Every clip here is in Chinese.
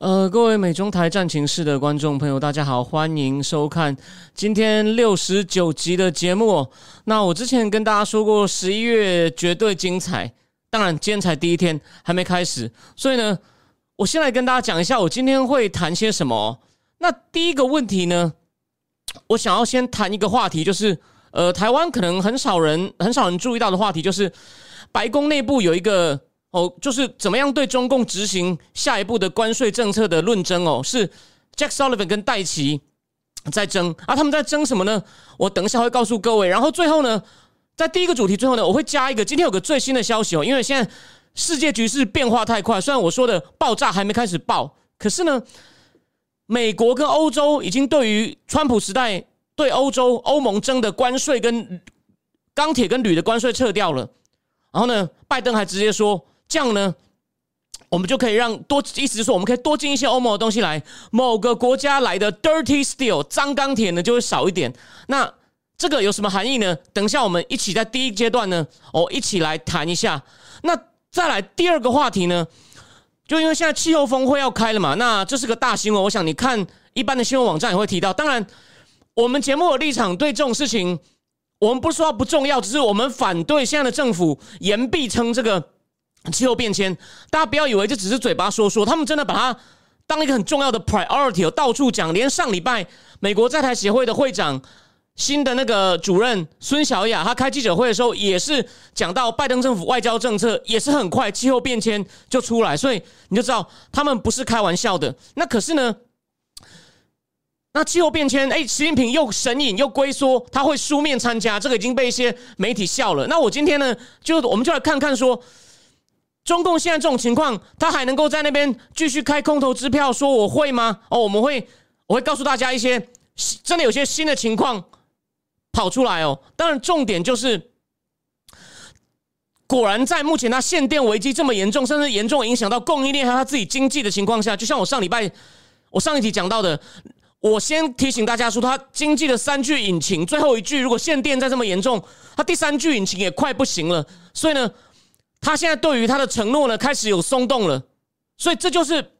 呃，各位美中台战情室的观众朋友，大家好，欢迎收看今天六十九集的节目。那我之前跟大家说过，十一月绝对精彩。当然，今天才第一天，还没开始，所以呢，我先来跟大家讲一下，我今天会谈些什么。那第一个问题呢，我想要先谈一个话题，就是呃，台湾可能很少人很少人注意到的话题，就是白宫内部有一个。哦，就是怎么样对中共执行下一步的关税政策的论争哦，是 Jack Sullivan 跟戴奇在争啊，他们在争什么呢？我等一下会告诉各位。然后最后呢，在第一个主题最后呢，我会加一个，今天有个最新的消息哦，因为现在世界局势变化太快，虽然我说的爆炸还没开始爆，可是呢，美国跟欧洲已经对于川普时代对欧洲欧盟征的关税跟钢铁跟铝的关税撤掉了，然后呢，拜登还直接说。这样呢，我们就可以让多，意思是说，我们可以多进一些欧盟的东西来，某个国家来的 dirty steel 脏钢铁呢就会少一点。那这个有什么含义呢？等一下我们一起在第一阶段呢，哦，一起来谈一下。那再来第二个话题呢，就因为现在气候峰会要开了嘛，那这是个大新闻。我想你看一般的新闻网站也会提到。当然，我们节目的立场对这种事情，我们不是说不重要，只是我们反对现在的政府言必称这个。气候变迁，大家不要以为这只是嘴巴说说，他们真的把它当一个很重要的 priority，到处讲。连上礼拜美国在台协会的会长新的那个主任孙小雅，他开记者会的时候也是讲到拜登政府外交政策也是很快气候变迁就出来，所以你就知道他们不是开玩笑的。那可是呢，那气候变迁，哎，习近平又神隐又龟缩，他会书面参加，这个已经被一些媒体笑了。那我今天呢，就我们就来看看说。中共现在这种情况，他还能够在那边继续开空头支票，说我会吗？哦，我们会，我会告诉大家一些真的有些新的情况跑出来哦。当然，重点就是，果然在目前他限电危机这么严重，甚至严重影响到供应链和他自己经济的情况下，就像我上礼拜我上一集讲到的，我先提醒大家说，他经济的三句引擎最后一句，如果限电再这么严重，他第三句引擎也快不行了。所以呢。他现在对于他的承诺呢，开始有松动了，所以这就是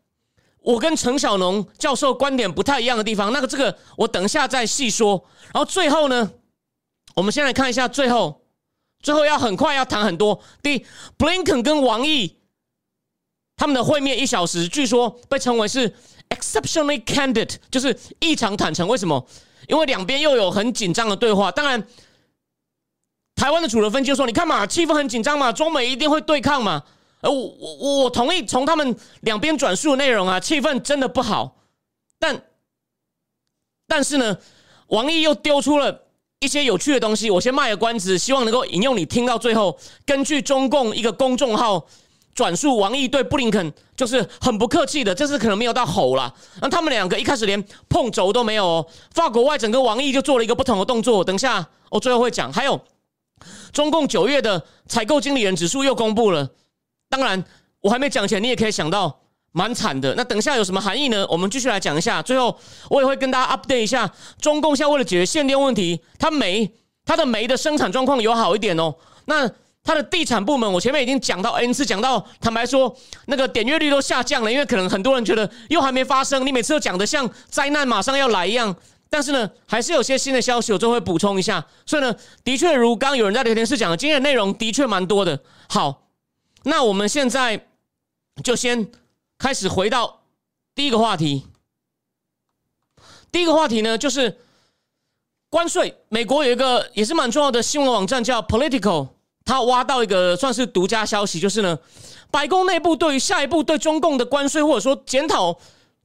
我跟陈小农教授观点不太一样的地方。那个这个我等一下再细说。然后最后呢，我们先来看一下最后，最后要很快要谈很多。第一，布林肯跟王毅他们的会面一小时，据说被称为是 exceptionally candid，就是异常坦诚。为什么？因为两边又有很紧张的对话。当然。台湾的主流分析说：“你看嘛，气氛很紧张嘛，中美一定会对抗嘛。”呃，我我我同意，从他们两边转述的内容啊，气氛真的不好。但但是呢，王毅又丢出了一些有趣的东西，我先卖个关子，希望能够引用你听到最后。根据中共一个公众号转述，王毅对布林肯就是很不客气的，这次可能没有到吼了。那他们两个一开始连碰轴都没有哦。法国外整个王毅就做了一个不同的动作，等下我最后会讲。还有。中共九月的采购经理人指数又公布了，当然我还没讲前，你也可以想到蛮惨的。那等下有什么含义呢？我们继续来讲一下。最后我也会跟大家 update 一下，中共现在为了解决限电问题，它煤它的煤的生产状况有好一点哦。那它的地产部门，我前面已经讲到 n 次，讲到坦白说，那个点阅率都下降了，因为可能很多人觉得又还没发生，你每次都讲的像灾难马上要来一样。但是呢，还是有些新的消息，我就会补充一下。所以呢，的确如刚有人在聊天室讲的，今天的内容的确蛮多的。好，那我们现在就先开始回到第一个话题。第一个话题呢，就是关税。美国有一个也是蛮重要的新闻网站叫 Political，他挖到一个算是独家消息，就是呢，白宫内部对于下一步对中共的关税或者说检讨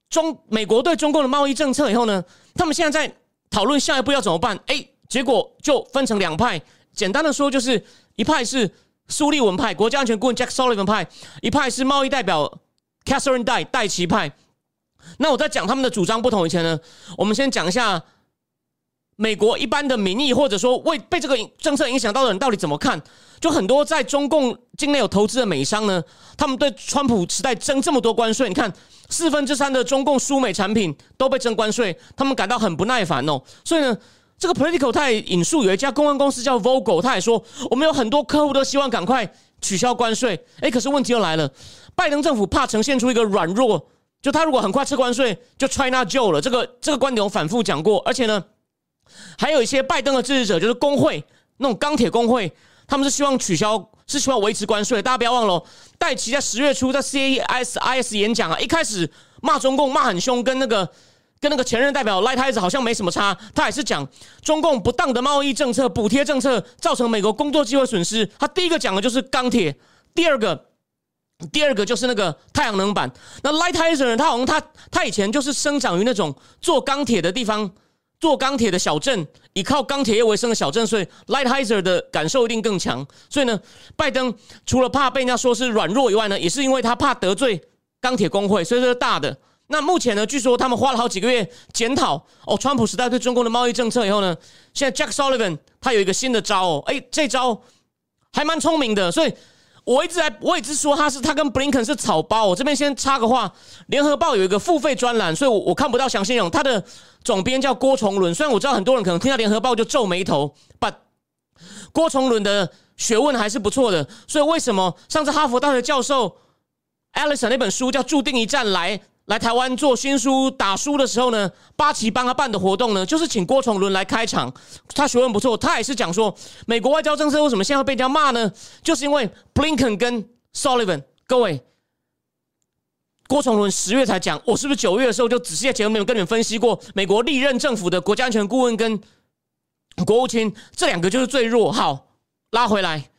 中美国对中共的贸易政策以后呢。他们现在在讨论下一步要怎么办？哎，结果就分成两派。简单的说，就是一派是苏利文派，国家安全顾问 Jack Sullivan 派；一派是贸易代表 Catherine 戴戴奇派。那我在讲他们的主张不同以前呢，我们先讲一下美国一般的民意，或者说为被这个政策影响到的人到底怎么看。就很多在中共境内有投资的美商呢，他们对川普时代征这么多关税，你看四分之三的中共输美产品都被征关税，他们感到很不耐烦哦。所以呢，这个 Political 他也引述有一家公关公司叫 Vogel，他也说我们有很多客户都希望赶快取消关税。哎，可是问题又来了，拜登政府怕呈现出一个软弱。就他如果很快撤关税，就 China 救了这个这个观点我反复讲过，而且呢，还有一些拜登的支持者，就是工会那种钢铁工会，他们是希望取消，是希望维持关税。大家不要忘了，戴奇在十月初在 CASIS 演讲啊，一开始骂中共骂很凶，跟那个跟那个前任代表赖太子好像没什么差，他也是讲中共不当的贸易政策、补贴政策造成美国工作机会损失。他第一个讲的就是钢铁，第二个。第二个就是那个太阳能板。那 Lightizer 他好像他他以前就是生长于那种做钢铁的地方，做钢铁的小镇，以靠钢铁业为生的小镇，所以 Lighthizer 的感受一定更强。所以呢，拜登除了怕被人家说是软弱以外呢，也是因为他怕得罪钢铁工会，所以这是大的。那目前呢，据说他们花了好几个月检讨哦，川普时代对中共的贸易政策以后呢，现在 Jack Sullivan 他有一个新的招哦，哎，这招还蛮聪明的，所以。我一直在，我一直说他是他跟布林肯是草包。我这边先插个话，联合报有一个付费专栏，所以我我看不到详细内容。他的总编叫郭崇伦，虽然我知道很多人可能听到联合报就皱眉头，but 郭崇伦的学问还是不错的。所以为什么上次哈佛大学教授 Alison 那本书叫《注定一战》来？来台湾做新书打书的时候呢，八旗帮他办的活动呢，就是请郭崇伦来开场。他学问不错，他也是讲说，美国外交政策为什么现在被人家骂呢？就是因为 Blinken 跟 Sullivan。各位，郭崇伦十月才讲，我是不是九月的时候就仔细在节目里面跟你们分析过，美国历任政府的国家安全顾问跟国务卿这两个就是最弱。好，拉回来，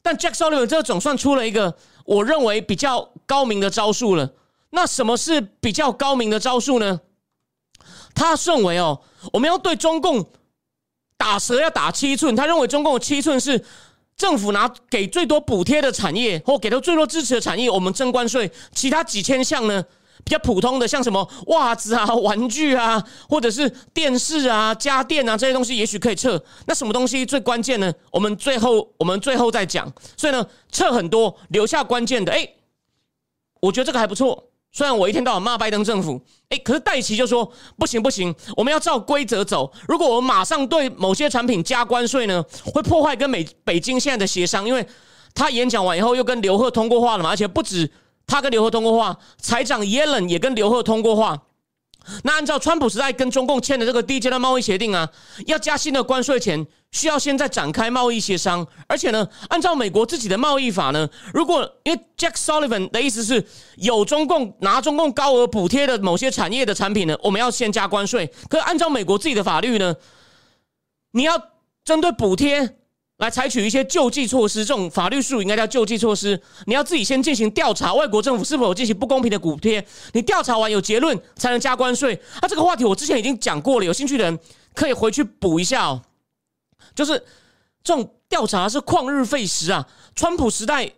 但 Jack Sullivan 这总算出了一个我认为比较高明的招数了。那什么是比较高明的招数呢？他认为哦，我们要对中共打蛇要打七寸。他认为中共的七寸是政府拿给最多补贴的产业或给到最多支持的产业，我们征关税。其他几千项呢，比较普通的，像什么袜子啊、玩具啊，或者是电视啊、家电啊这些东西，也许可以撤。那什么东西最关键呢？我们最后我们最后再讲。所以呢，撤很多，留下关键的。哎，我觉得这个还不错。虽然我一天到晚骂拜登政府，哎，可是戴奇就说不行不行，我们要照规则走。如果我们马上对某些产品加关税呢，会破坏跟美北京现在的协商。因为他演讲完以后又跟刘鹤通过话了嘛，而且不止他跟刘鹤通过话，财长耶伦也跟刘鹤通过话。那按照川普时代跟中共签的这个第一阶段贸易协定啊，要加新的关税前，需要现在展开贸易协商。而且呢，按照美国自己的贸易法呢，如果因为 Jack Sullivan 的意思是有中共拿中共高额补贴的某些产业的产品呢，我们要先加关税。可是按照美国自己的法律呢，你要针对补贴。来采取一些救济措施，这种法律术语应该叫救济措施。你要自己先进行调查，外国政府是否有进行不公平的补贴？你调查完有结论才能加关税。啊这个话题我之前已经讲过了，有兴趣的人可以回去补一下哦。就是这种调查是旷日费时啊，川普时代。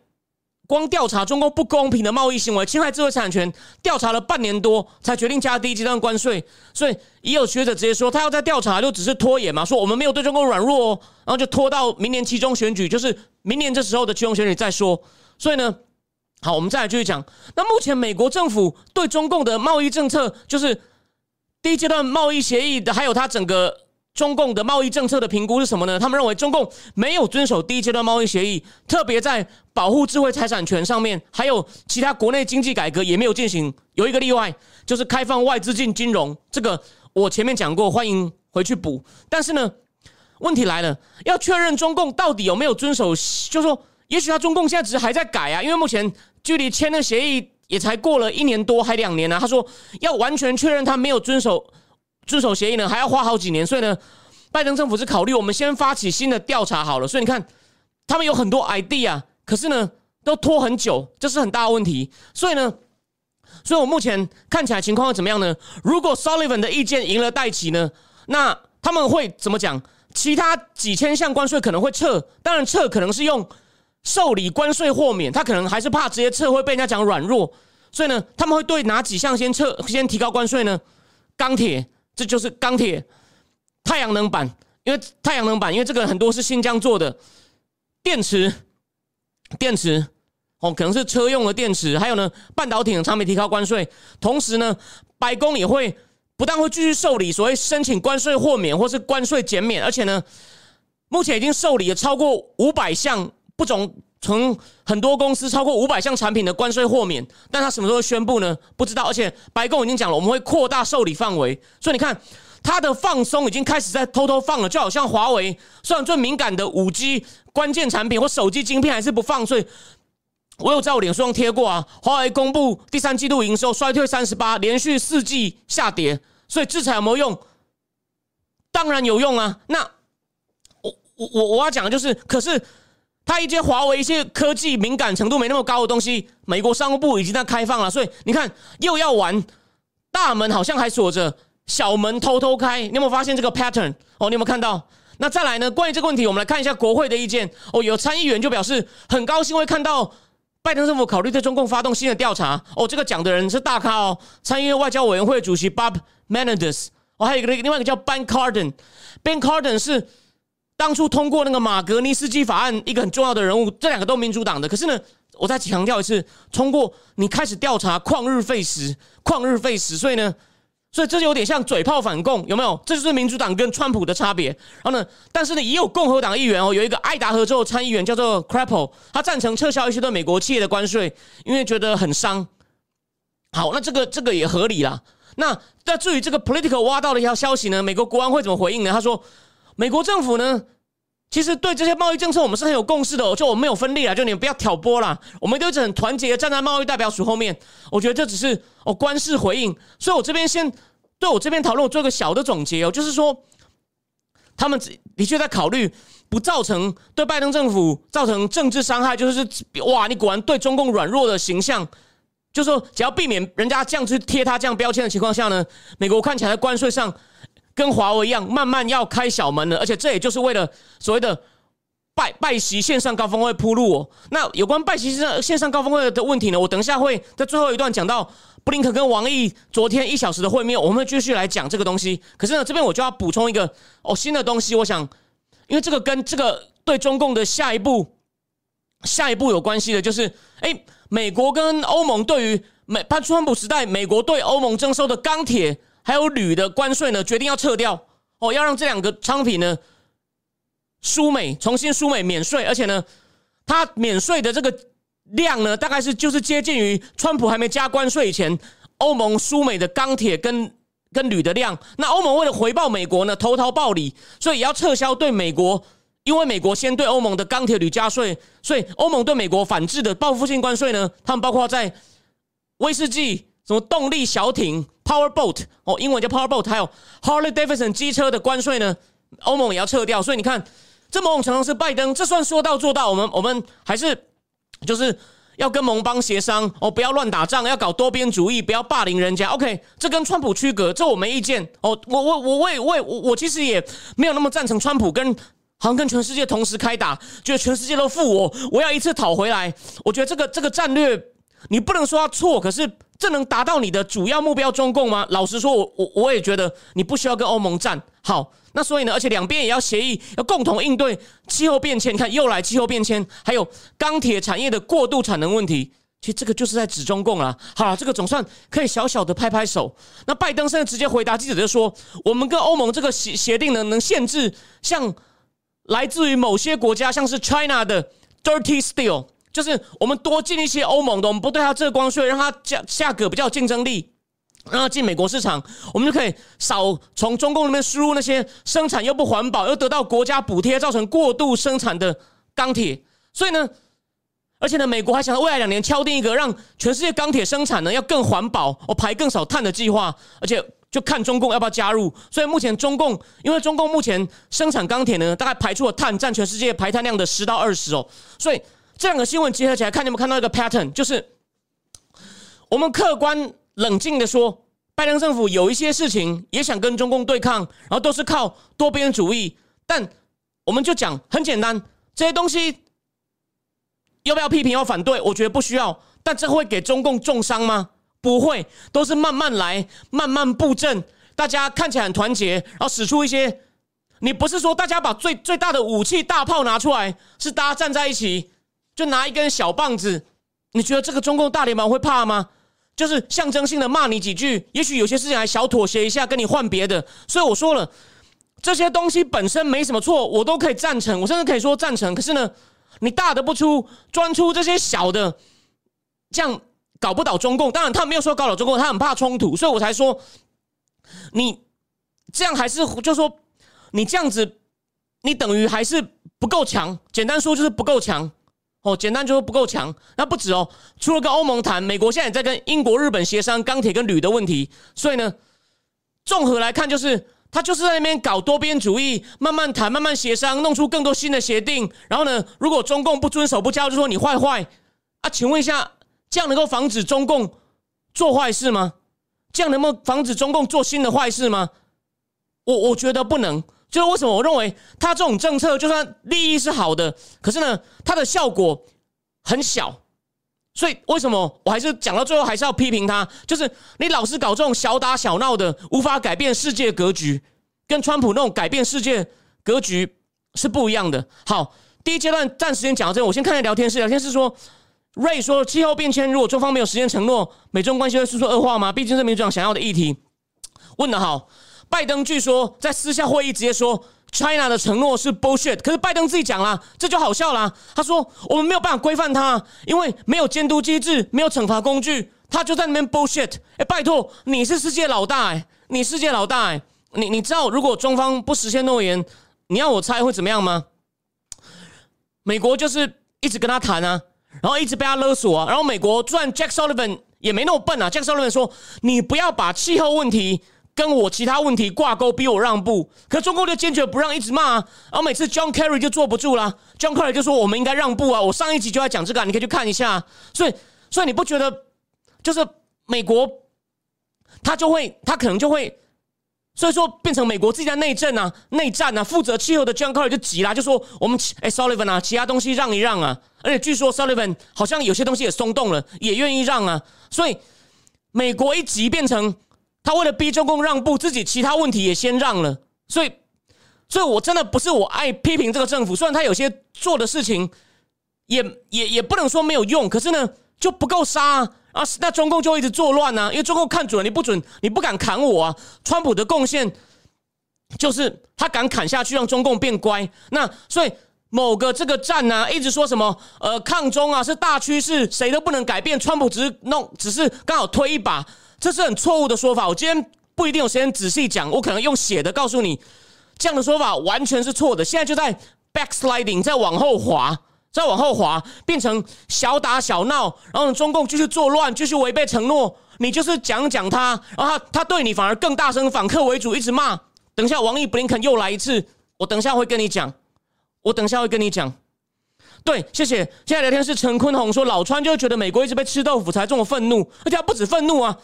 光调查中共不公平的贸易行为、侵害智慧产权，调查了半年多才决定加第一阶段关税。所以也有学者直接说，他要在调查就只是拖延嘛，说我们没有对中共软弱哦，然后就拖到明年期中选举，就是明年这时候的期中选举再说。所以呢，好，我们再来继续讲。那目前美国政府对中共的贸易政策，就是第一阶段贸易协议的，还有它整个。中共的贸易政策的评估是什么呢？他们认为中共没有遵守第一阶段贸易协议，特别在保护智慧财产权上面，还有其他国内经济改革也没有进行。有一个例外，就是开放外资进金融，这个我前面讲过，欢迎回去补。但是呢，问题来了，要确认中共到底有没有遵守，就是说，也许他中共现在只是还在改啊，因为目前距离签的协议也才过了一年多，还两年呢。他说要完全确认他没有遵守。遵守协议呢，还要花好几年，所以呢，拜登政府是考虑我们先发起新的调查好了。所以你看，他们有很多 idea，可是呢，都拖很久，这是很大的问题。所以呢，所以我目前看起来情况会怎么样呢？如果 Sullivan 的意见赢了戴奇呢，那他们会怎么讲？其他几千项关税可能会撤，当然撤可能是用受理关税豁免，他可能还是怕直接撤会被人家讲软弱。所以呢，他们会对哪几项先撤先提高关税呢？钢铁，这就是钢铁；太阳能板，因为太阳能板，因为这个很多是新疆做的；电池，电池，哦，可能是车用的电池；还有呢，半导体常没提高关税。同时呢，白宫也会不但会继续受理所谓申请关税豁免或是关税减免，而且呢，目前已经受理了超过五百项不种。从很多公司超过五百项产品的关税豁免，但他什么时候宣布呢？不知道。而且白宫已经讲了，我们会扩大受理范围。所以你看，它的放松已经开始在偷偷放了，就好像华为，虽然最敏感的五 G 关键产品或手机晶片还是不放。所以我有在我脸书上贴过啊，华为公布第三季度营收衰退三十八，连续四季下跌。所以制裁有没有用？当然有用啊。那我我我我要讲的就是，可是。它一些华为一些科技敏感程度没那么高的东西，美国商务部已经在开放了，所以你看又要玩大门，好像还锁着，小门偷偷开。你有没有发现这个 pattern？哦，你有没有看到？那再来呢？关于这个问题，我们来看一下国会的意见。哦，有参议员就表示很高兴会看到拜登政府考虑对中共发动新的调查。哦，这个讲的人是大咖哦，参议院外交委员会主席 Bob Menendez。哦，还有一个另外一个叫 Ben Cardin，Ben Cardin 是。当初通过那个马格尼斯基法案，一个很重要的人物，这两个都民主党的。可是呢，我再强调一次，通过你开始调查旷日费时，旷日费时，所以呢，所以这就有点像嘴炮反共，有没有？这就是民主党跟川普的差别。然后呢，但是呢，也有共和党议员哦，有一个爱达荷州参议员叫做 Crapple，他赞成撤销一些对美国企业的关税，因为觉得很伤。好，那这个这个也合理啦。那那至于这个 Political 挖到的一条消息呢，美国国安会怎么回应呢？他说。美国政府呢，其实对这些贸易政策，我们是很有共识的。就我们没有分裂啊，就你们不要挑拨啦，我们都一直很团结，站在贸易代表署后面。我觉得这只是哦官事回应，所以我这边先对我这边讨论，我做个小的总结哦，就是说，他们的确在考虑不造成对拜登政府造成政治伤害，就是哇，你果然对中共软弱的形象，就是说只要避免人家这样去贴他这样标签的情况下呢，美国看起来在关税上。跟华为一样，慢慢要开小门了，而且这也就是为了所谓的拜拜席线上高峰会铺路。哦。那有关拜席线上线上高峰会的问题呢？我等一下会在最后一段讲到布林肯跟王毅昨天一小时的会面，我们继续来讲这个东西。可是呢，这边我就要补充一个哦新的东西，我想，因为这个跟这个对中共的下一步下一步有关系的，就是哎，美国跟欧盟对于美潘川普时代美国对欧盟征收的钢铁。还有铝的关税呢，决定要撤掉哦，要让这两个商品呢输美重新输美免税，而且呢，它免税的这个量呢，大概是就是接近于川普还没加关税以前，欧盟输美的钢铁跟跟铝的量。那欧盟为了回报美国呢，投桃报李，所以也要撤销对美国，因为美国先对欧盟的钢铁铝加税，所以欧盟对美国反制的报复性关税呢，他们包括在威士忌。什么动力小艇 （Power Boat） 哦，英文叫 Power Boat，还有 Harley Davidson 机车的关税呢？欧盟也要撤掉。所以你看，这某种程度是拜登，这算说到做到。我们我们还是就是要跟盟邦协商哦，不要乱打仗，要搞多边主义，不要霸凌人家。OK，这跟川普区隔，这我没意见哦。我我我我我我我其实也没有那么赞成川普跟好像跟全世界同时开打，觉得全世界都负我，我要一次讨回来。我觉得这个这个战略你不能说他错，可是。这能达到你的主要目标中共吗？老实说，我我我也觉得你不需要跟欧盟战。好，那所以呢，而且两边也要协议，要共同应对气候变迁。你看，又来气候变迁，还有钢铁产业的过度产能问题。其实这个就是在指中共了。好了，这个总算可以小小的拍拍手。那拜登现在直接回答记者就说：“我们跟欧盟这个协协定呢，能限制像来自于某些国家，像是 China 的 Dirty Steel。”就是我们多进一些欧盟的，我们不对它这个关税，让它价价格比较有竞争力，让它进美国市场，我们就可以少从中共那边输入那些生产又不环保又得到国家补贴，造成过度生产的钢铁。所以呢，而且呢，美国还想未来两年敲定一个让全世界钢铁生产呢要更环保，哦排更少碳的计划，而且就看中共要不要加入。所以目前中共，因为中共目前生产钢铁呢，大概排出的碳占全世界排碳量的十到二十哦，所以。这两个新闻结合起来看，你有没有看到一个 pattern？就是我们客观冷静的说，拜登政府有一些事情也想跟中共对抗，然后都是靠多边主义。但我们就讲很简单，这些东西要不要批评要反对？我觉得不需要。但这会给中共重伤吗？不会，都是慢慢来，慢慢布阵，大家看起来很团结，然后使出一些。你不是说大家把最最大的武器大炮拿出来，是大家站在一起，就拿一根小棒子？你觉得这个中共大联盟会怕吗？就是象征性的骂你几句，也许有些事情还小妥协一下，跟你换别的。所以我说了，这些东西本身没什么错，我都可以赞成，我甚至可以说赞成。可是呢，你大的不出，专出这些小的，这样搞不倒中共。当然，他没有说搞倒中共，他很怕冲突，所以我才说，你这样还是就说，你这样子，你等于还是不够强。简单说就是不够强。哦，简单就是不够强。那不止哦，除了跟欧盟谈，美国现在也在跟英国、日本协商钢铁跟铝的问题。所以呢，综合来看，就是他就是在那边搞多边主义，慢慢谈，慢慢协商，弄出更多新的协定。然后呢，如果中共不遵守、不交，就说你坏坏啊？请问一下，这样能够防止中共做坏事吗？这样能够防止中共做新的坏事吗？我我觉得不能。就是为什么我认为他这种政策就算利益是好的，可是呢，它的效果很小。所以为什么我还是讲到最后还是要批评他？就是你老是搞这种小打小闹的，无法改变世界格局，跟川普那种改变世界格局是不一样的。好，第一阶段暂时先讲到这，我先看下聊天室。聊天室说，瑞说气候变迁如果中方没有时间承诺，美中关系会速速恶化吗？毕竟是民主党想要的议题。问的好。拜登据说在私下会议直接说，China 的承诺是 bullshit。可是拜登自己讲了，这就好笑了。他说我们没有办法规范他，因为没有监督机制，没有惩罚工具，他就在那边 bullshit。哎，拜托，你是世界老大哎，你世界老大哎，你你知道如果中方不实现诺言，你要我猜会怎么样吗？美国就是一直跟他谈啊，然后一直被他勒索啊，然后美国就算 Jack Sullivan 也没那么笨啊，Jack Sullivan 说你不要把气候问题。跟我其他问题挂钩，逼我让步，可中共就坚决不让，一直骂，啊。然后每次 John Kerry 就坐不住了，John Kerry 就说我们应该让步啊，我上一集就在讲这个，你可以去看一下。所以，所以你不觉得就是美国他就会，他可能就会，所以说变成美国自己在内政啊，内战啊，负责气候的 John Kerry 就急了，就说我们哎 Sullivan 啊，其他东西让一让啊，而且据说 Sullivan 好像有些东西也松动了，也愿意让啊，所以美国一急变成。他为了逼中共让步，自己其他问题也先让了，所以，所以我真的不是我爱批评这个政府，虽然他有些做的事情也也也不能说没有用，可是呢就不够杀啊！那中共就一直作乱啊，因为中共看准了你不准，你不敢砍我啊！川普的贡献就是他敢砍下去，让中共变乖。那所以某个这个战呢，一直说什么呃抗中啊是大趋势，谁都不能改变，川普只是弄，只是刚好推一把。这是很错误的说法。我今天不一定有时间仔细讲，我可能用写的告诉你，这样的说法完全是错的。现在就在 backsliding，在往后滑，再往后滑，变成小打小闹，然后中共继续作乱，继续违背承诺。你就是讲讲他，然后他他对你反而更大声，反客为主，一直骂。等一下，王毅布林肯又来一次，我等一下会跟你讲，我等一下会跟你讲。对，谢谢。现在聊天是陈坤宏说，老川就觉得美国一直被吃豆腐，才这么愤怒，而且他不止愤怒啊。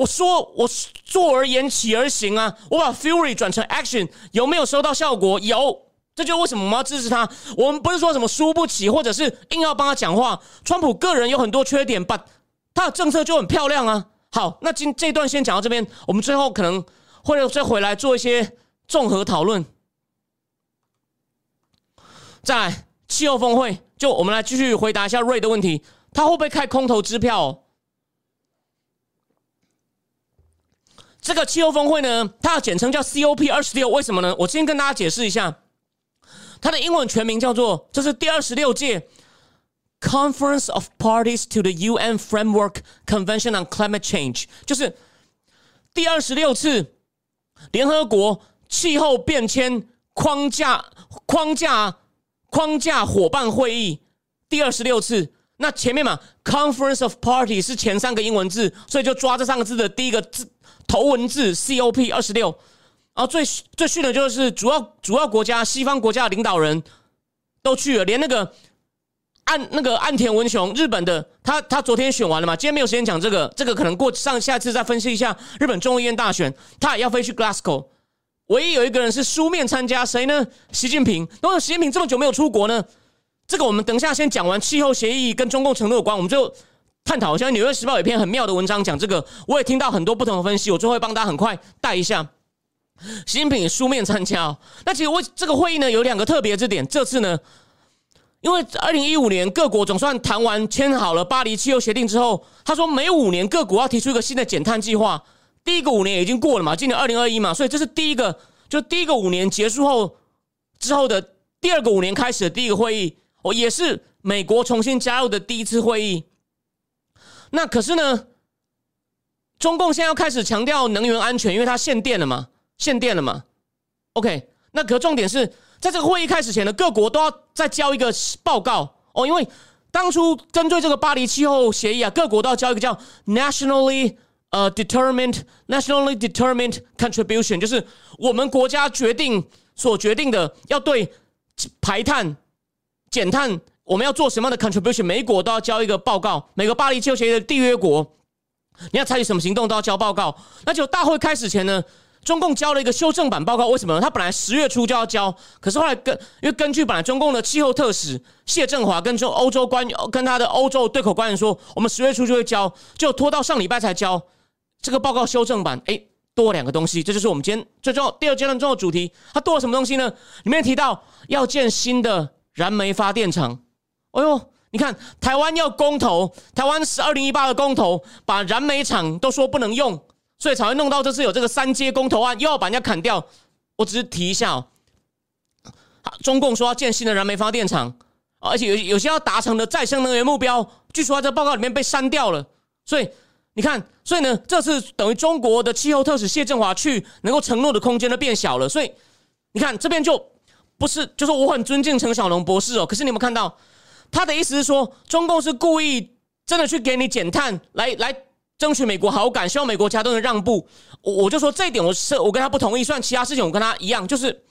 我说我坐而言起而行啊！我把 fury 转成 action，有没有收到效果？有，这就是为什么我们要支持他。我们不是说什么输不起，或者是硬要帮他讲话。川普个人有很多缺点但他的政策就很漂亮啊。好，那今这段先讲到这边，我们最后可能会再回来做一些综合讨论。再来气候峰会，就我们来继续回答一下瑞的问题，他会不会开空头支票？这个气候峰会呢，它的简称叫 COP 二十六，为什么呢？我先跟大家解释一下，它的英文全名叫做，这是第二十六届 Conference of Parties to the UN Framework Convention on Climate Change，就是第二十六次联合国气候变迁框架框架框架伙伴会议，第二十六次。那前面嘛，Conference of Parties 是前三个英文字，所以就抓这三个字的第一个字。头文字 COP 二十六，然后最最逊的就是主要主要国家西方国家的领导人都去了，连那个岸那个岸田文雄日本的他他昨天选完了嘛，今天没有时间讲这个，这个可能过上下次再分析一下日本众议院大选，他也要飞去 Glasgow，唯一有一个人是书面参加，谁呢？习近平。为什么习近平这么久没有出国呢？这个我们等一下先讲完气候协议跟中共承诺有关，我们就探讨。像《纽约时报》有一篇很妙的文章讲这个，我也听到很多不同的分析，我最后会帮大家很快带一下。习近平书面参加，那其实我这个会议呢有两个特别之点，这次呢，因为二零一五年各国总算谈完签好了巴黎气候协定之后，他说每五年各国要提出一个新的减碳计划。第一个五年已经过了嘛，今年二零二一嘛，所以这是第一个，就第一个五年结束后之后的第二个五年开始的第一个会议，哦，也是美国重新加入的第一次会议。那可是呢，中共现在要开始强调能源安全，因为它限电了嘛。限电了嘛？OK，那可重点是在这个会议开始前呢，各国都要再交一个报告哦，因为当初针对这个巴黎气候协议啊，各国都要交一个叫 nationally 呃 determined nationally determined contribution，就是我们国家决定所决定的要对排碳减碳，我们要做什么样的 contribution，每国都要交一个报告，每个巴黎气候协议的缔约国你要采取什么行动都要交报告。那就大会开始前呢？中共交了一个修正版报告，为什么？他本来十月初就要交，可是后来根因为根据本来中共的气候特使谢振华跟中欧洲官跟他的欧洲对口官员说，我们十月初就会交，就拖到上礼拜才交这个报告修正版。哎，多两个东西，这就是我们今天最重要第二阶段重要主题。它多了什么东西呢？里面提到要建新的燃煤发电厂。哎呦，你看台湾要公投，台湾是二零一八的公投，把燃煤厂都说不能用。所以才会弄到这次有这个三阶公投案，又要把人家砍掉。我只是提一下哦，中共说要建新的燃煤发电厂，而且有有些要达成的再生能源目标，据说在报告里面被删掉了。所以你看，所以呢，这次等于中国的气候特使谢振华去，能够承诺的空间都变小了。所以你看这边就不是，就是我很尊敬陈小龙博士哦。可是你有没有看到他的意思是说，中共是故意真的去给你减碳，来来。争取美国好感，希望美国其他都能让步。我我就说这一点，我是我跟他不同意。虽然其他事情我跟他一样，就是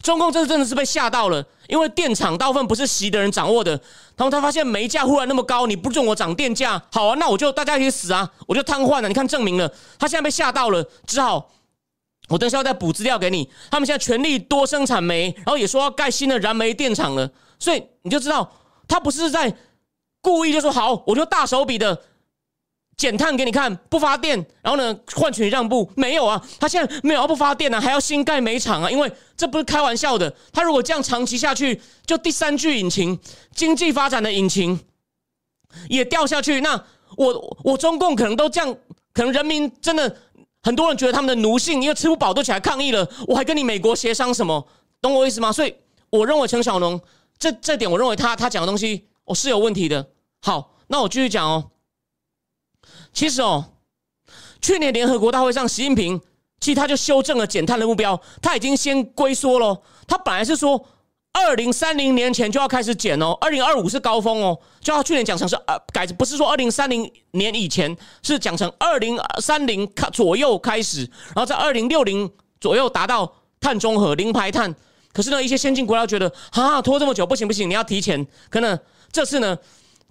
中共这次真的是被吓到了，因为电厂大部分不是习的人掌握的。然后他发现煤价忽然那么高，你不准我涨电价，好啊，那我就大家一起死啊，我就瘫痪了。你看证明了，他现在被吓到了，只好我等下要再补资料给你。他们现在全力多生产煤，然后也说要盖新的燃煤电厂了。所以你就知道，他不是在故意就说好，我就大手笔的。减碳给你看，不发电，然后呢换取让步？没有啊，他现在没有要不发电啊，还要新盖煤厂啊，因为这不是开玩笑的。他如果这样长期下去，就第三具引擎，经济发展的引擎也掉下去。那我我中共可能都这样，可能人民真的很多人觉得他们的奴性，因为吃不饱都起来抗议了。我还跟你美国协商什么？懂我意思吗？所以我认为陈小龙这这点，我认为他他讲的东西我是有问题的。好，那我继续讲哦。其实哦，去年联合国大会上，习近平其实他就修正了减碳的目标，他已经先龟缩了。他本来是说二零三零年前就要开始减哦，二零二五是高峰哦，就要去年讲成是呃改，不是说二零三零年以前，是讲成二零三零开左右开始，然后在二零六零左右达到碳中和零排碳。可是呢，一些先进国家觉得啊拖这么久不行不行，你要提前。可能这次呢，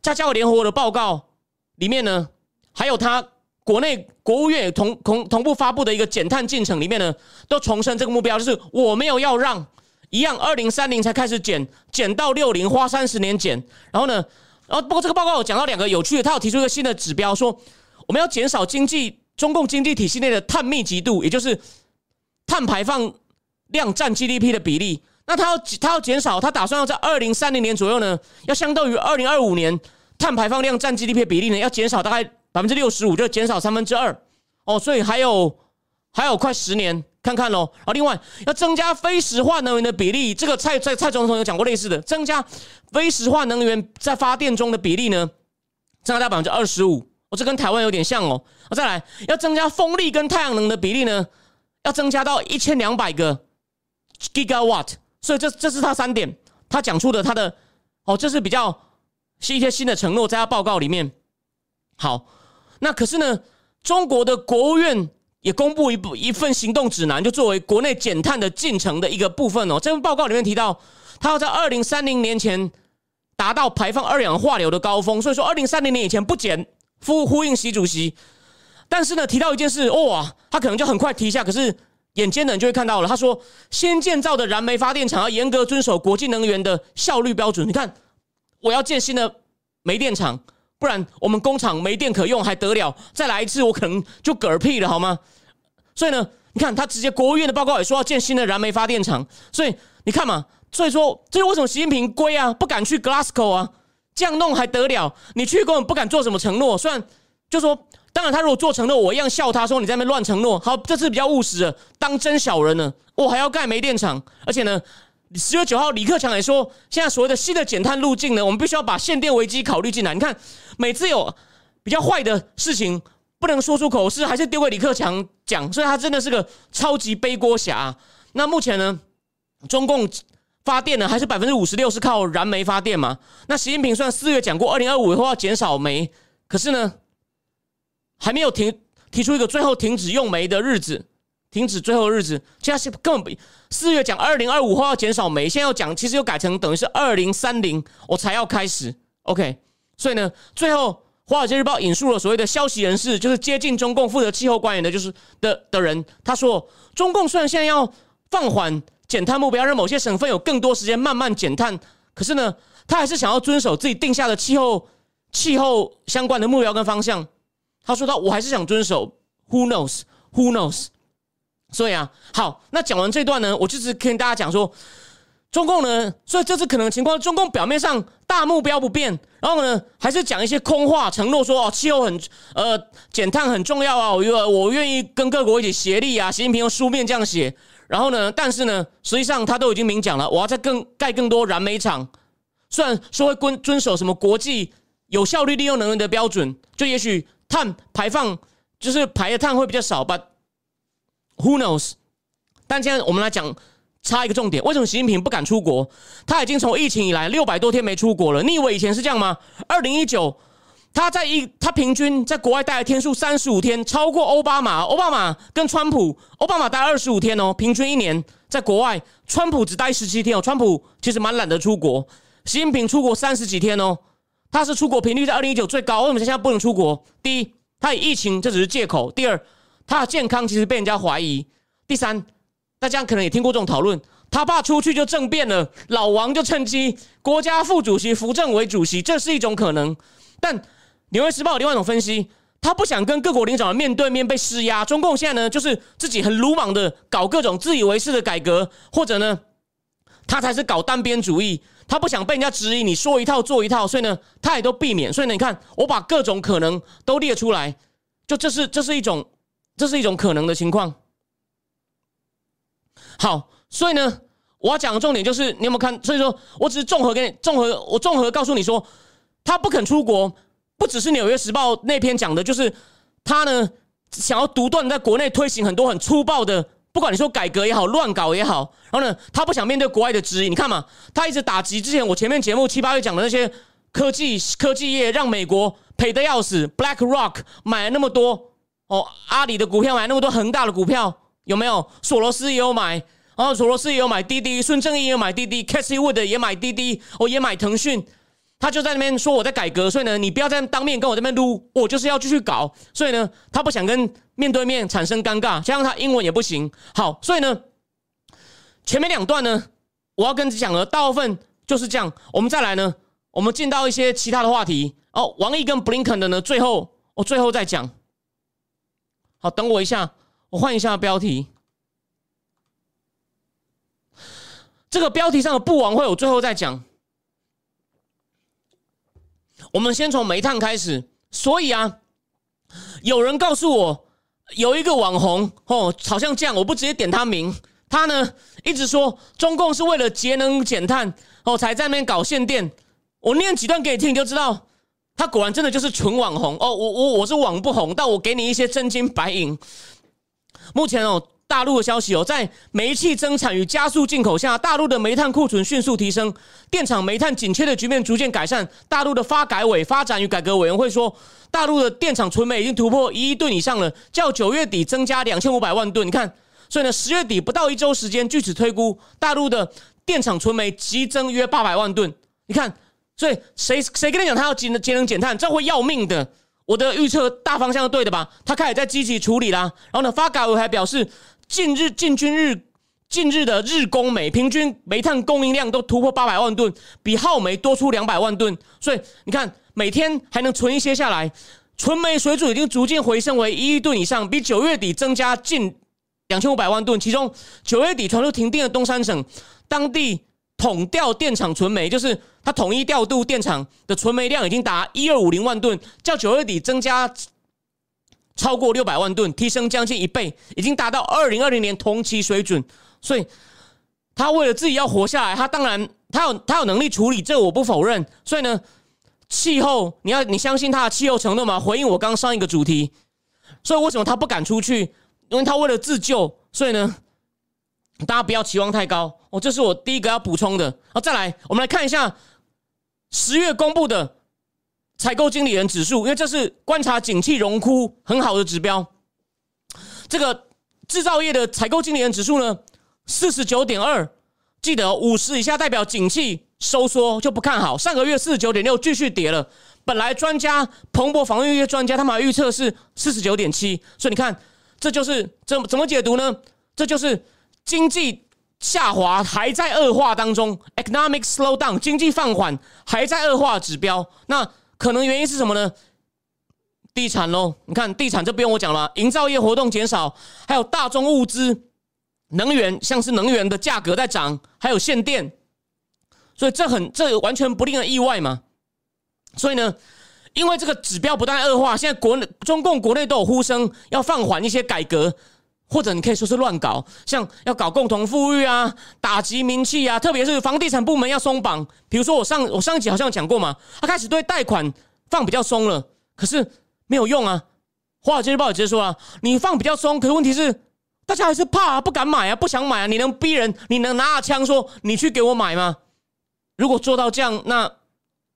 在加入联合国的报告里面呢。还有他国内国务院同同同步发布的一个减碳进程里面呢，都重申这个目标，就是我没有要让一样，二零三零才开始减，减到六零花三十年减。然后呢，然后不过这个报告有讲到两个有趣的，他有提出一个新的指标，说我们要减少经济中共经济体系内的碳密集度，也就是碳排放量占 GDP 的比例。那他要他要减少，他打算要在二零三零年左右呢，要相当于二零二五年碳排放量占 GDP 的比例呢，要减少大概。百分之六十五就减少三分之二哦，所以还有还有快十年看看喽。然后另外要增加非石化能源的比例，这个蔡蔡蔡总统有讲过类似的，增加非石化能源在发电中的比例呢，增加到百分之二十五。哦，这跟台湾有点像哦。再来要增加风力跟太阳能的比例呢，要增加到一千两百个 gigawatt。所以这这是他三点，他讲出的他的哦，这是比较是一些新的承诺，在他报告里面好。那可是呢，中国的国务院也公布一部一份行动指南，就作为国内减碳的进程的一个部分哦。这份报告里面提到，它要在二零三零年前达到排放二氧化硫的高峰，所以说二零三零年以前不减，呼呼应习主席。但是呢，提到一件事，哇，他可能就很快提一下，可是眼尖的人就会看到了。他说，先建造的燃煤发电厂要严格遵守国际能源的效率标准。你看，我要建新的煤电厂。不然我们工厂没电可用还得了？再来一次我可能就嗝屁了，好吗？所以呢，你看他直接国务院的报告也说要建新的燃煤发电厂，所以你看嘛，所以说这是为什么习近平归啊不敢去 Glasgow 啊，这样弄还得了？你去根本不敢做什么承诺，虽然就说。当然，他如果做承诺，我一样笑他说你在那边乱承诺。好，这次比较务实，当真小人呢？我还要盖煤电厂，而且呢，十月九号李克强也说，现在所谓的新的减碳路径呢，我们必须要把限电危机考虑进来。你看，每次有比较坏的事情不能说出口，是还是丢给李克强讲，所以他真的是个超级背锅侠。那目前呢，中共发电呢还是百分之五十六是靠燃煤发电嘛？那习近平虽然四月讲过二零二五以后要减少煤，可是呢？还没有停提出一个最后停止用煤的日子，停止最后日子，现在是根本四月讲二零二五后要减少煤，现在要讲其实又改成等于是二零三零我才要开始，OK，所以呢，最后《华尔街日报》引述了所谓的消息人士，就是接近中共负责气候官员的，就是的的人，他说，中共虽然现在要放缓减碳目标，让某些省份有更多时间慢慢减碳，可是呢，他还是想要遵守自己定下的气候气候相关的目标跟方向。他说：“到我还是想遵守，Who knows? Who knows? 所以啊，好，那讲完这段呢，我就是跟大家讲说，中共呢，所以这次可能情况，中共表面上大目标不变，然后呢，还是讲一些空话，承诺说哦，气候很呃减碳很重要啊，我愿我愿意跟各国一起协力啊。习近平用书面这样写，然后呢，但是呢，实际上他都已经明讲了，我要再更盖更多燃煤厂，虽然说会遵遵守什么国际有效率利用能源的标准，就也许。”碳排放就是排的碳会比较少，But who knows？但现在我们来讲，差一个重点，为什么习近平不敢出国？他已经从疫情以来六百多天没出国了。你以为以前是这样吗？二零一九，他在一他平均在国外待的天数三十五天，超过奥巴马。奥巴马跟川普，奥巴马待二十五天哦，平均一年在国外，川普只待十七天哦。川普其实蛮懒得出国，习近平出国三十几天哦。他是出国频率在二零一九最高，为什么现在不能出国？第一，他以疫情这只是借口；第二，他的健康其实被人家怀疑；第三，大家可能也听过这种讨论，他怕出去就政变了，老王就趁机国家副主席扶正为主席，这是一种可能。但《纽约时报》有另外一种分析，他不想跟各国领导人面对面被施压。中共现在呢，就是自己很鲁莽的搞各种自以为是的改革，或者呢，他才是搞单边主义。他不想被人家质疑，你说一套做一套，所以呢，他也都避免。所以呢，你看，我把各种可能都列出来，就这是这是一种，这是一种可能的情况。好，所以呢，我要讲的重点就是，你有没有看？所以说我只是综合给你综合，我综合告诉你说，他不肯出国，不只是《纽约时报》那篇讲的，就是他呢想要独断在国内推行很多很粗暴的。不管你说改革也好，乱搞也好，然后呢，他不想面对国外的质疑。你看嘛，他一直打击之前我前面节目七八月讲的那些科技科技业，让美国赔的要死。Black Rock 买了那么多哦，阿里的股票买那么多，恒大的股票有没有？索罗斯也有买，然后索罗斯也有买滴滴，孙正义也有买滴滴，Casey Wood 也买滴滴，我也买腾讯。他就在那边说我在改革，所以呢，你不要在当面跟我这边撸，我就是要继续搞。所以呢，他不想跟面对面产生尴尬，加上他英文也不行。好，所以呢，前面两段呢，我要跟你讲的大部分就是这样。我们再来呢，我们进到一些其他的话题。哦，王毅跟布林肯的呢，最后我最后再讲。好，等我一下，我换一下标题。这个标题上的不王会，我最后再讲。我们先从煤炭开始，所以啊，有人告诉我有一个网红哦，好像这样，我不直接点他名，他呢一直说中共是为了节能减碳哦，才在那边搞限电。我念几段给你听，你就知道，他果然真的就是纯网红哦。我我我是网不红，但我给你一些真金白银。目前哦。大陆的消息哦，在煤气增产与加速进口下，大陆的煤炭库存迅速提升，电厂煤炭紧缺的局面逐渐改善。大陆的发改委发展与改革委员会说，大陆的电厂存煤已经突破一亿吨以上了，较九月底增加两千五百万吨。你看，所以呢，十月底不到一周时间，据此推估，大陆的电厂存煤急增约八百万吨。你看，所以谁谁跟你讲他要节能节能减碳，这会要命的。我的预测大方向是对的吧？他开始在积极处理啦。然后呢，发改委还表示。近日，进军日近日的日供煤平均煤炭供应量都突破八百万吨，比耗煤多出两百万吨，所以你看每天还能存一些下来，纯煤水准已经逐渐回升为一亿吨以上，比九月底增加近两千五百万吨。其中九月底传出停电的东三省，当地统调电厂存煤，就是它统一调度电厂的存煤量已经达一二五零万吨，较九月底增加。超过六百万吨，提升将近一倍，已经达到二零二零年同期水准。所以，他为了自己要活下来，他当然他有他有能力处理，这我不否认。所以呢，气候你要你相信他的气候承诺吗？回应我刚上一个主题。所以为什么他不敢出去？因为他为了自救。所以呢，大家不要期望太高。哦，这是我第一个要补充的。好，再来，我们来看一下十月公布的。采购经理人指数，因为这是观察景气荣枯很好的指标。这个制造业的采购经理人指数呢，四十九点二，记得五十以下代表景气收缩就不看好。上个月四十九点六继续跌了。本来专家彭博防御业专家他们预测是四十九点七，所以你看，这就是怎怎么解读呢？这就是经济下滑还在恶化当中，economic slowdown，经济放缓还在恶化指标。那可能原因是什么呢？地产喽，你看地产这不用我讲了，营造业活动减少，还有大宗物资、能源，像是能源的价格在涨，还有限电，所以这很这完全不令人意外嘛。所以呢，因为这个指标不断恶化，现在国内中共国内都有呼声要放缓一些改革。或者你可以说是乱搞，像要搞共同富裕啊，打击民气啊，特别是房地产部门要松绑。比如说我上我上一集好像讲过嘛，他开始对贷款放比较松了，可是没有用啊。华尔街日报也直接说啊，你放比较松，可是问题是大家还是怕，不敢买啊，不想买啊。你能逼人？你能拿着枪说你去给我买吗？如果做到这样，那。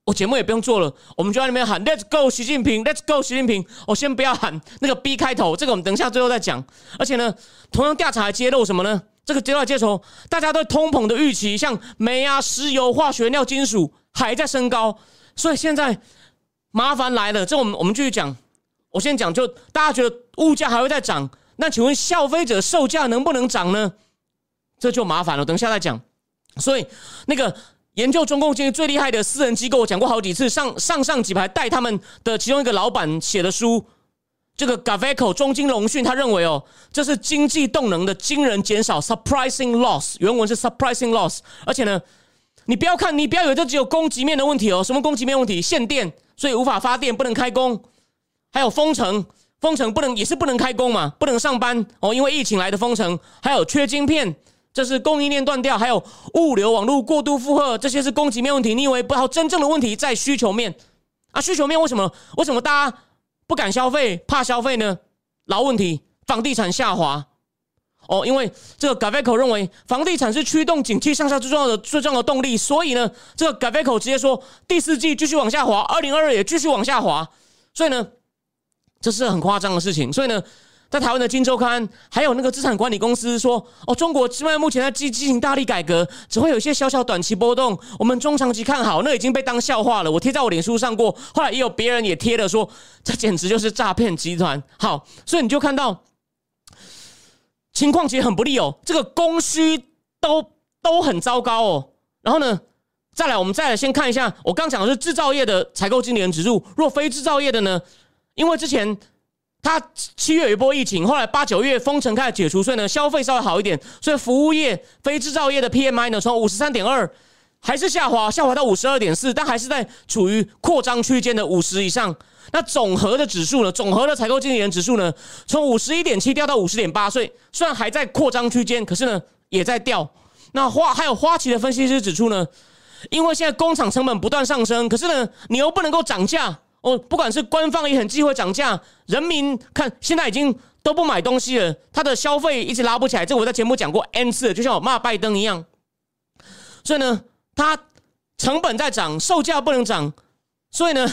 我节目也不用做了，我们就在那边喊 “Let's go 习近平，Let's go 习近平”。我先不要喊那个 B 开头，这个我们等一下最后再讲。而且呢，同样调查还揭露什么呢？这个揭露揭露大家对通膨的预期，像煤啊、石油、化学料、金属还在升高。所以现在麻烦来了，这我们我们继续讲。我先讲，就大家觉得物价还会再涨，那请问消费者售价能不能涨呢？这就麻烦了，等一下再讲。所以那个。研究中共经济最厉害的私人机构，我讲过好几次。上上上几排带他们的其中一个老板写的书，这个 Gaveco 中金龙讯，他认为哦，这是经济动能的惊人减少，surprising loss。原文是 surprising loss。而且呢，你不要看，你不要以为这只有供给面的问题哦。什么供给面问题？限电，所以无法发电，不能开工。还有封城，封城不能也是不能开工嘛，不能上班哦，因为疫情来的封城。还有缺晶片。这是供应链断掉，还有物流网络过度负荷，这些是供给面问题。你以为不好？真正的问题在需求面啊！需求面为什么？为什么大家不敢消费？怕消费呢？老问题，房地产下滑哦。因为这个 Gaveco 认为房地产是驱动景气上下最重要的、最重要的动力，所以呢，这个 Gaveco 直接说第四季继续往下滑，二零二二也继续往下滑。所以呢，这是很夸张的事情。所以呢。在台湾的《金周刊》还有那个资产管理公司说：“哦，中国之外目前在进进行大力改革，只会有一些小小短期波动。我们中长期看好，那已经被当笑话了。我贴在我脸书上过，后来也有别人也贴了，说这简直就是诈骗集团。好，所以你就看到情况其实很不利哦，这个供需都都很糟糕哦。然后呢，再来我们再来先看一下，我刚讲的是制造业的采购经理人指数，若非制造业的呢，因为之前。它七月有一波疫情，后来八九月封城开始解除，所以呢消费稍微好一点，所以服务业、非制造业的 PMI 呢从五十三点二还是下滑，下滑到五十二点四，但还是在处于扩张区间的五十以上。那总和的指数呢，总和的采购经理人指数呢，从五十一点七掉到五十点八，所以虽然还在扩张区间，可是呢也在掉。那花还有花旗的分析师指出呢，因为现在工厂成本不断上升，可是呢你又不能够涨价。哦，不管是官方也很忌讳涨价，人民看现在已经都不买东西了，他的消费一直拉不起来。这我在节目讲过 n 次，就像我骂拜登一样。所以呢，他成本在涨，售价不能涨。所以呢，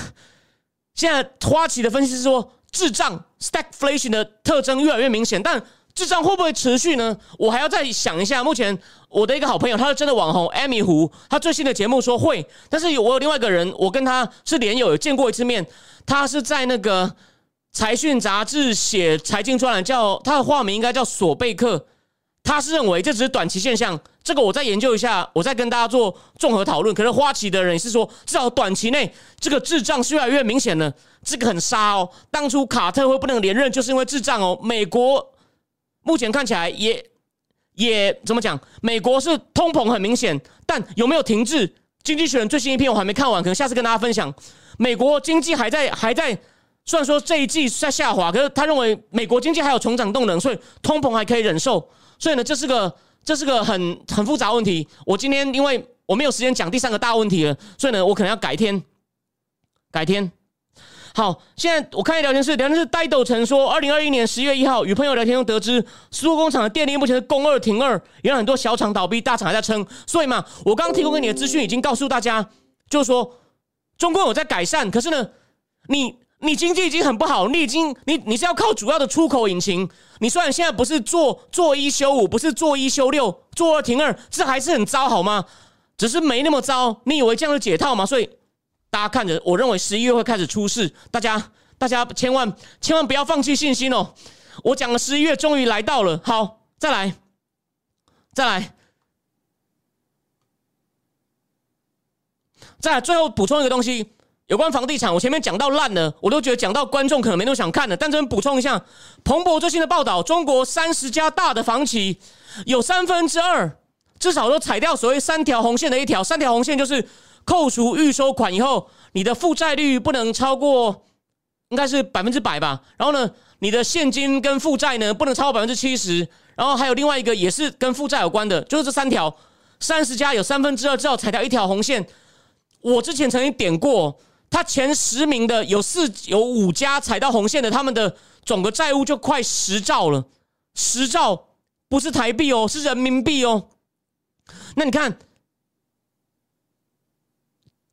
现在花旗的分析是说，滞胀 （stagflation） 的特征越来越明显，但。智障会不会持续呢？我还要再想一下。目前我的一个好朋友，他是真的网红艾米胡，他最新的节目说会，但是有我有另外一个人，我跟他是连友，有见过一次面。他是在那个财讯杂志写财经专栏，叫他的化名应该叫索贝克。他是认为这只是短期现象，这个我再研究一下，我再跟大家做综合讨论。可是花旗的人是说，至少短期内这个智障是越来越明显了，这个很杀哦。当初卡特会不能连任，就是因为智障哦。美国目前看起来也也怎么讲？美国是通膨很明显，但有没有停滞？经济学人最新一篇我还没看完，可能下次跟大家分享。美国经济还在还在，虽然说这一季在下滑，可是他认为美国经济还有成长动能，所以通膨还可以忍受。所以呢，这是个这是个很很复杂问题。我今天因为我没有时间讲第三个大问题了，所以呢，我可能要改天。改天。好，现在我看一聊天室，聊天室呆豆曾说，二零二一年十月一号与朋友聊天中得知，苏州工厂的电力目前是供二停二，也有很多小厂倒闭，大厂还在撑。所以嘛，我刚刚提供给你的资讯已经告诉大家，就是说中共有在改善，可是呢，你。你经济已经很不好，你已经你你是要靠主要的出口引擎。你虽然现在不是做做一休五，不是做一休六，做二停二，这还是很糟，好吗？只是没那么糟。你以为这样就解套吗？所以大家看着，我认为十一月会开始出事。大家大家千万千万不要放弃信心哦！我讲了十一月终于来到了。好，再来再来再来，最后补充一个东西。有关房地产，我前面讲到烂了，我都觉得讲到观众可能没那么想看了。但这边补充一下，彭博最新的报道，中国三十家大的房企有三分之二，至少都踩掉所谓三条红线的一条。三条红线就是扣除预收款以后，你的负债率不能超过，应该是百分之百吧。然后呢，你的现金跟负债呢不能超过百分之七十。然后还有另外一个也是跟负债有关的，就是这三条，三十家有三分之二至少踩掉一条红线。我之前曾经点过。他前十名的有四有五家踩到红线的，他们的总个债务就快十兆了，十兆不是台币哦，是人民币哦。那你看，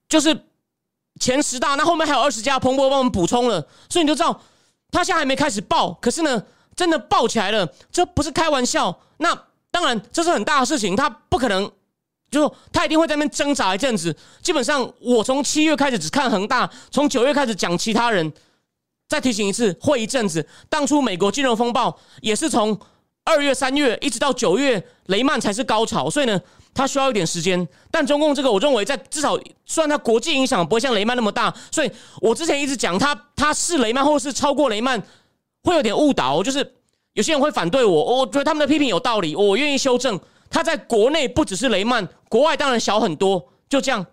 就是前十大，那后面还有二十家，彭博帮我们补充了，所以你就知道他现在还没开始爆，可是呢，真的爆起来了，这不是开玩笑。那当然这是很大的事情，他不可能。就他一定会在那边挣扎一阵子。基本上，我从七月开始只看恒大，从九月开始讲其他人。再提醒一次，会一阵子。当初美国金融风暴也是从二月、三月一直到九月，雷曼才是高潮。所以呢，它需要一点时间。但中共这个，我认为在至少，虽然它国际影响不会像雷曼那么大，所以我之前一直讲它，它是雷曼或是超过雷曼，会有点误导。就是有些人会反对我，我觉得他们的批评有道理，我愿意修正。它在国内不只是雷曼，国外当然小很多。就这样，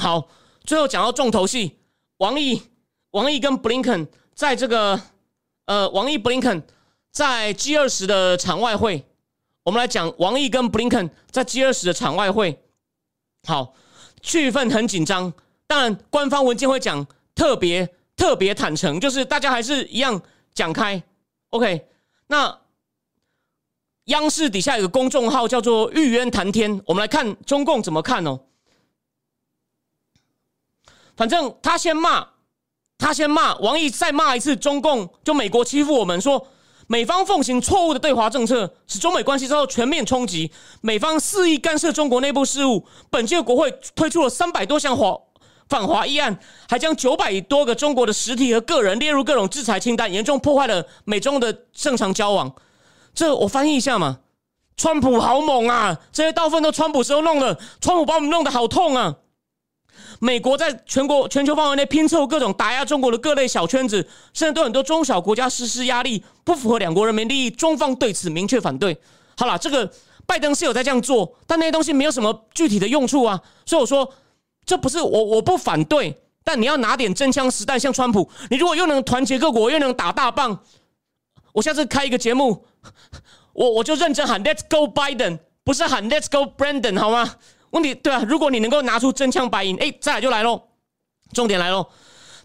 好，最后讲到重头戏，王毅，王毅跟布林肯在这个，呃，王毅布林肯在 G 二十的场外会，我们来讲王毅跟布林肯在 G 二十的场外会，好，气氛很紧张。当然，官方文件会讲特别特别坦诚，就是大家还是一样讲开。OK，那。央视底下有个公众号叫做“玉渊谈天”，我们来看中共怎么看哦。反正他先骂，他先骂王毅，再骂一次中共，就美国欺负我们，说美方奉行错误的对华政策，使中美关系遭到全面冲击。美方肆意干涉中国内部事务，本届国会推出了三百多项华反华议案，还将九百多个中国的实体和个人列入各种制裁清单，严重破坏了美中的正常交往。这我翻译一下嘛，川普好猛啊！这些道分都川普时候弄的，川普把我们弄得好痛啊！美国在全国全球范围内拼凑各种打压中国的各类小圈子，甚至对很多中小国家实施压力，不符合两国人民利益，中方对此明确反对。好了，这个拜登是有在这样做，但那些东西没有什么具体的用处啊，所以我说这不是我我不反对，但你要拿点真枪实弹，像川普，你如果又能团结各国，又能打大棒，我下次开一个节目。我我就认真喊 Let's go Biden，不是喊 Let's go Brandon 好吗？问题对啊，如果你能够拿出真枪白银，哎，再来就来喽。重点来喽，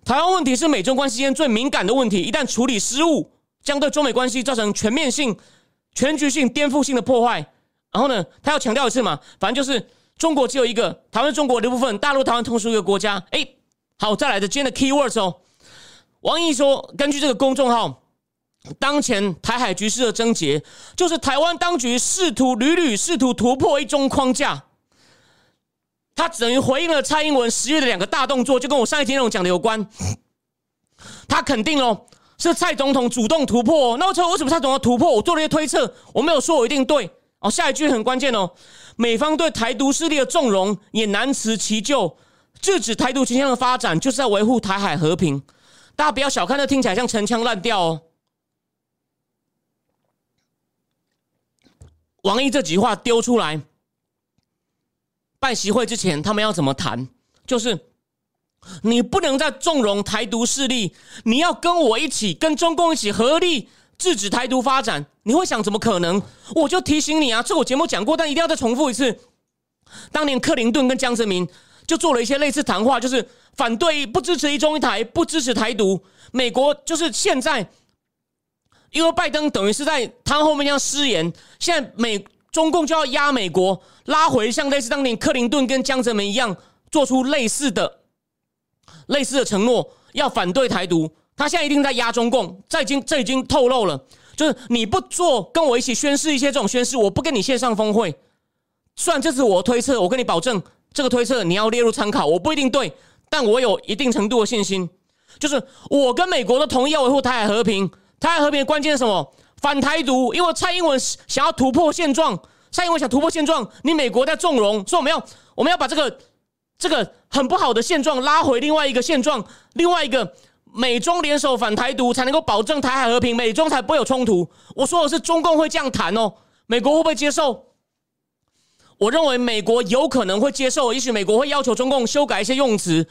台湾问题是美中关系间最敏感的问题，一旦处理失误，将对中美关系造成全面性、全局性、颠覆性的破坏。然后呢，他要强调一次嘛，反正就是中国只有一个，台湾中国的部分，大陆台湾同属一个国家。哎，好，再来的今天的 key words 哦。王毅说，根据这个公众号。当前台海局势的症结，就是台湾当局试图屡屡试图突破一中框架。他等于回应了蔡英文十月的两个大动作，就跟我上一集内容讲的有关。他肯定了是蔡总统主动突破。那我说为什么蔡总统突破？我做了一些推测，我没有说我一定对。哦，下一句很关键哦，美方对台独势力的纵容也难辞其咎，制止台独倾向的发展，就是在维护台海和平。大家不要小看，这听起来像陈腔滥调哦。王毅这几句话丢出来，办席会之前，他们要怎么谈？就是你不能再纵容台独势力，你要跟我一起，跟中共一起合力制止台独发展。你会想怎么可能？我就提醒你啊，这我节目讲过，但一定要再重复一次。当年克林顿跟江泽民就做了一些类似谈话，就是反对不支持一中一台，不支持台独。美国就是现在。因为拜登等于是在他后面要失言，现在美中共就要压美国拉回，像类似当年克林顿跟江泽民一样，做出类似的类似的承诺，要反对台独。他现在一定在压中共，这已经这已经透露了，就是你不做跟我一起宣誓一些这种宣誓，我不跟你线上峰会。虽然这是我推测，我跟你保证，这个推测你要列入参考，我不一定对，但我有一定程度的信心，就是我跟美国都同意要维护台海和平。台海和平关键是什么？反台独，因为蔡英文想要突破现状，蔡英文想突破现状，你美国在纵容，说我们要我们要把这个这个很不好的现状拉回另外一个现状，另外一个美中联手反台独，才能够保证台海和平，美中才不会有冲突。我说的是中共会这样谈哦，美国会不会接受？我认为美国有可能会接受，也许美国会要求中共修改一些用词，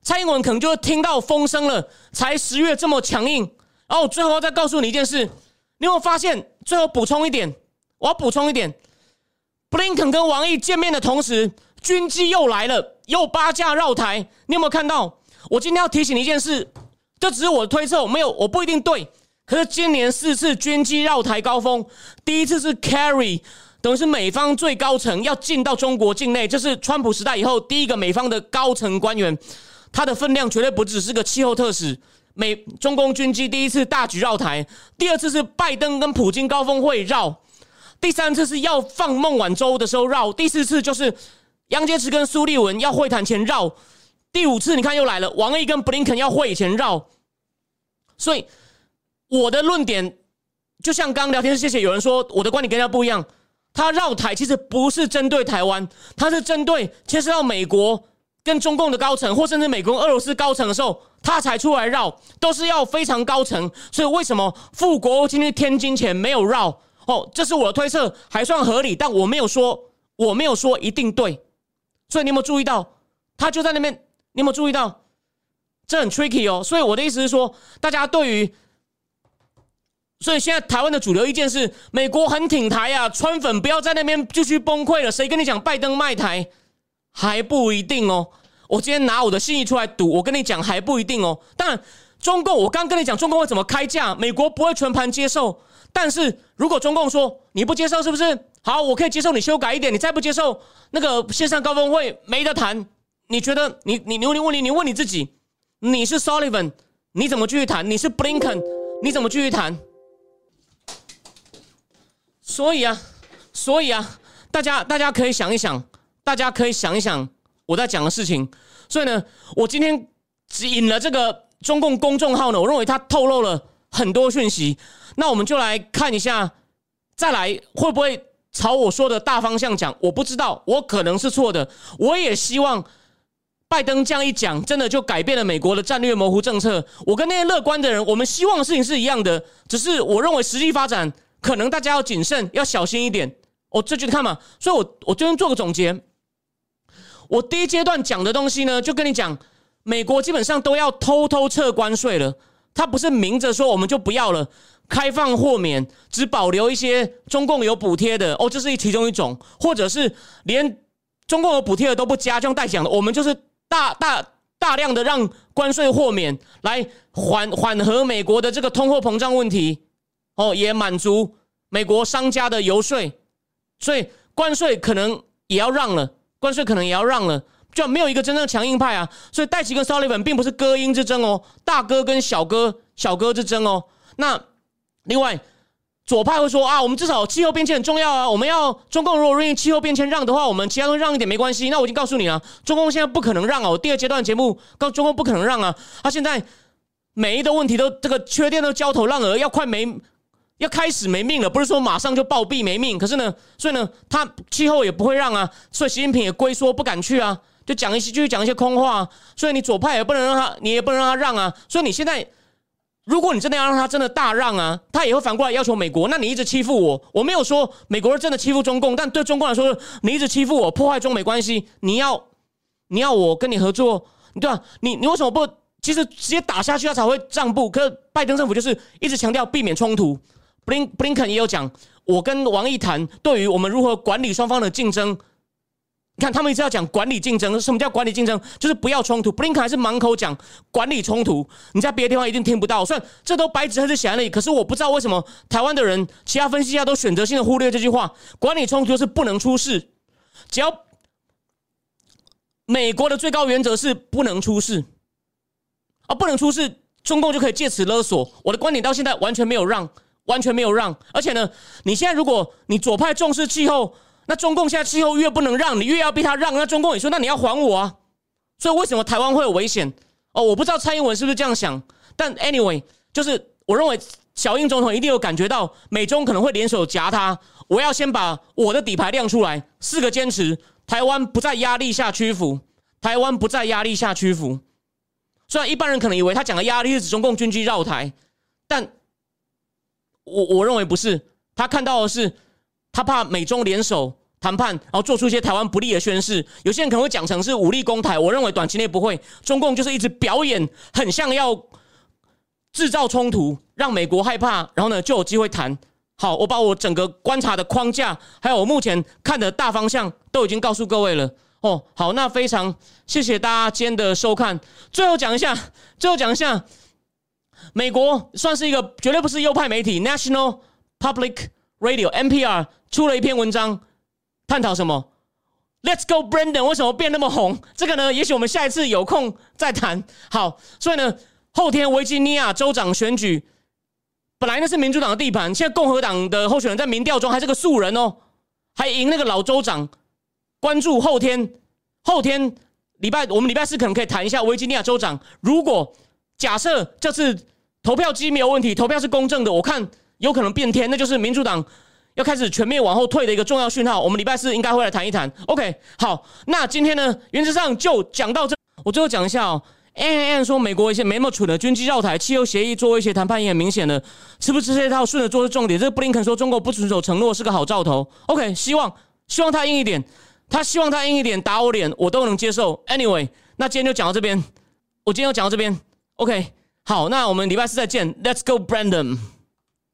蔡英文可能就会听到风声了，才十月这么强硬。然后最后再告诉你一件事，你有没有发现？最后补充一点，我要补充一点，布林肯跟王毅见面的同时，军机又来了，又八架绕台。你有没有看到？我今天要提醒你一件事，这只是我的推测，没有，我不一定对。可是今年四次军机绕台高峰，第一次是 Carry，等于是美方最高层要进到中国境内，这是川普时代以后第一个美方的高层官员，他的分量绝对不只是个气候特使。美中共军机第一次大举绕台，第二次是拜登跟普京高峰会绕，第三次是要放孟晚舟的时候绕，第四次就是杨洁篪跟苏利文要会谈前绕，第五次你看又来了，王毅跟布林肯要会以前绕。所以我的论点就像刚聊天室，谢谢有人说我的观点跟他不一样，他绕台其实不是针对台湾，他是针对牵涉到美国。跟中共的高层，或甚至美国、俄罗斯高层的时候，他才出来绕，都是要非常高层。所以为什么富国今天天津前没有绕？哦，这是我的推测，还算合理，但我没有说，我没有说一定对。所以你有没有注意到，他就在那边？你有没有注意到？这很 tricky 哦。所以我的意思是说，大家对于，所以现在台湾的主流意见是，美国很挺台啊，川粉不要在那边继续崩溃了。谁跟你讲拜登卖台？还不一定哦，我今天拿我的信义出来赌，我跟你讲还不一定哦。但，中共我刚跟你讲，中共会怎么开价，美国不会全盘接受。但是如果中共说你不接受，是不是？好，我可以接受你修改一点，你再不接受，那个线上高峰会没得谈。你觉得你你你问你问你你问你自己，你是 Sullivan，你怎么继续谈？你是 Blinken，你怎么继续谈？所以啊，所以啊，大家大家可以想一想。大家可以想一想我在讲的事情，所以呢，我今天只引了这个中共公众号呢，我认为它透露了很多讯息。那我们就来看一下，再来会不会朝我说的大方向讲？我不知道，我可能是错的。我也希望拜登这样一讲，真的就改变了美国的战略模糊政策。我跟那些乐观的人，我们希望的事情是一样的，只是我认为实际发展可能大家要谨慎，要小心一点。哦，这就看嘛。所以我我今天做个总结。我第一阶段讲的东西呢，就跟你讲，美国基本上都要偷偷撤关税了。他不是明着说我们就不要了，开放豁免，只保留一些中共有补贴的哦，这是其中一种，或者是连中共有补贴的都不加，这样代讲的，我们就是大大大量的让关税豁免来缓缓和美国的这个通货膨胀问题，哦，也满足美国商家的游说，所以关税可能也要让了。关税可能也要让了，就没有一个真正强硬派啊。所以戴奇跟沙利文并不是哥音之争哦，大哥跟小哥小哥之争哦。那另外左派会说啊，我们至少气候变迁很重要啊，我们要中共如果愿意气候变迁让的话，我们其他都让一点没关系。那我已经告诉你了，中共现在不可能让哦。第二阶段节目告中共不可能让啊，他现在每一个问题都这个缺电都焦头烂额，要快没要开始没命了，不是说马上就暴毙没命。可是呢，所以呢，他气候也不会让啊，所以习近平也龟缩不敢去啊，就讲一些继续讲一些空话。所以你左派也不能让他，你也不能让他让啊。所以你现在，如果你真的要让他真的大让啊，他也会反过来要求美国。那你一直欺负我，我没有说美国人真的欺负中共，但对中共来说，你一直欺负我，破坏中美关系，你要你要我跟你合作，对吧？你你为什么不？其实直接打下去，他才会让步。可是拜登政府就是一直强调避免冲突。布林布林肯也有讲，我跟王毅谈，对于我们如何管理双方的竞争，你看他们一直要讲管理竞争。什么叫管理竞争？就是不要冲突。布林肯还是满口讲管理冲突，你在别的地方一定听不到。虽然这都白纸黑字写在那里，可是我不知道为什么台湾的人、其他分析家都选择性的忽略这句话。管理冲突是不能出事，只要美国的最高原则是不能出事。啊，不能出事，中共就可以借此勒索。我的观点到现在完全没有让，完全没有让。而且呢，你现在如果你左派重视气候，那中共现在气候越不能让，你越要逼他让，那中共也说，那你要还我啊。所以为什么台湾会有危险？哦，我不知道蔡英文是不是这样想，但 anyway，就是我认为小英总统一定有感觉到美中可能会联手夹他。我要先把我的底牌亮出来，四个坚持，台湾不在压力下屈服，台湾不在压力下屈服。虽然一般人可能以为他讲的压力是指中共军机绕台，但我我认为不是。他看到的是，他怕美中联手谈判，然后做出一些台湾不利的宣示。有些人可能会讲成是武力攻台，我认为短期内不会。中共就是一直表演，很像要制造冲突，让美国害怕，然后呢就有机会谈。好，我把我整个观察的框架，还有我目前看的大方向，都已经告诉各位了。哦，好，那非常谢谢大家今天的收看。最后讲一下，最后讲一下，美国算是一个绝对不是右派媒体，National Public Radio（NPR） 出了一篇文章，探讨什么？Let's go, Brandon！为什么变那么红？这个呢，也许我们下一次有空再谈。好，所以呢，后天维吉尼亚州长选举，本来那是民主党的地盘，现在共和党的候选人在民调中还是个素人哦，还赢那个老州长。关注后天，后天礼拜我们礼拜四可能可以谈一下维吉尼亚州长。如果假设这次投票机没有问题，投票是公正的，我看有可能变天，那就是民主党要开始全面往后退的一个重要讯号。我们礼拜四应该会来谈一谈。OK，好，那今天呢，原则上就讲到这。我最后讲一下哦，N N N 说美国一些没那么蠢的军机绕台、汽油协议做威胁谈判也很明显的，是不是这套顺着做是重点？这个布林肯说中国不遵守承诺是个好兆头。OK，希望希望他硬一点。他希望他硬一点打我脸，我都能接受。Anyway，那今天就讲到这边。我今天就讲到这边。OK，好，那我们礼拜四再见。Let's go, Brandon。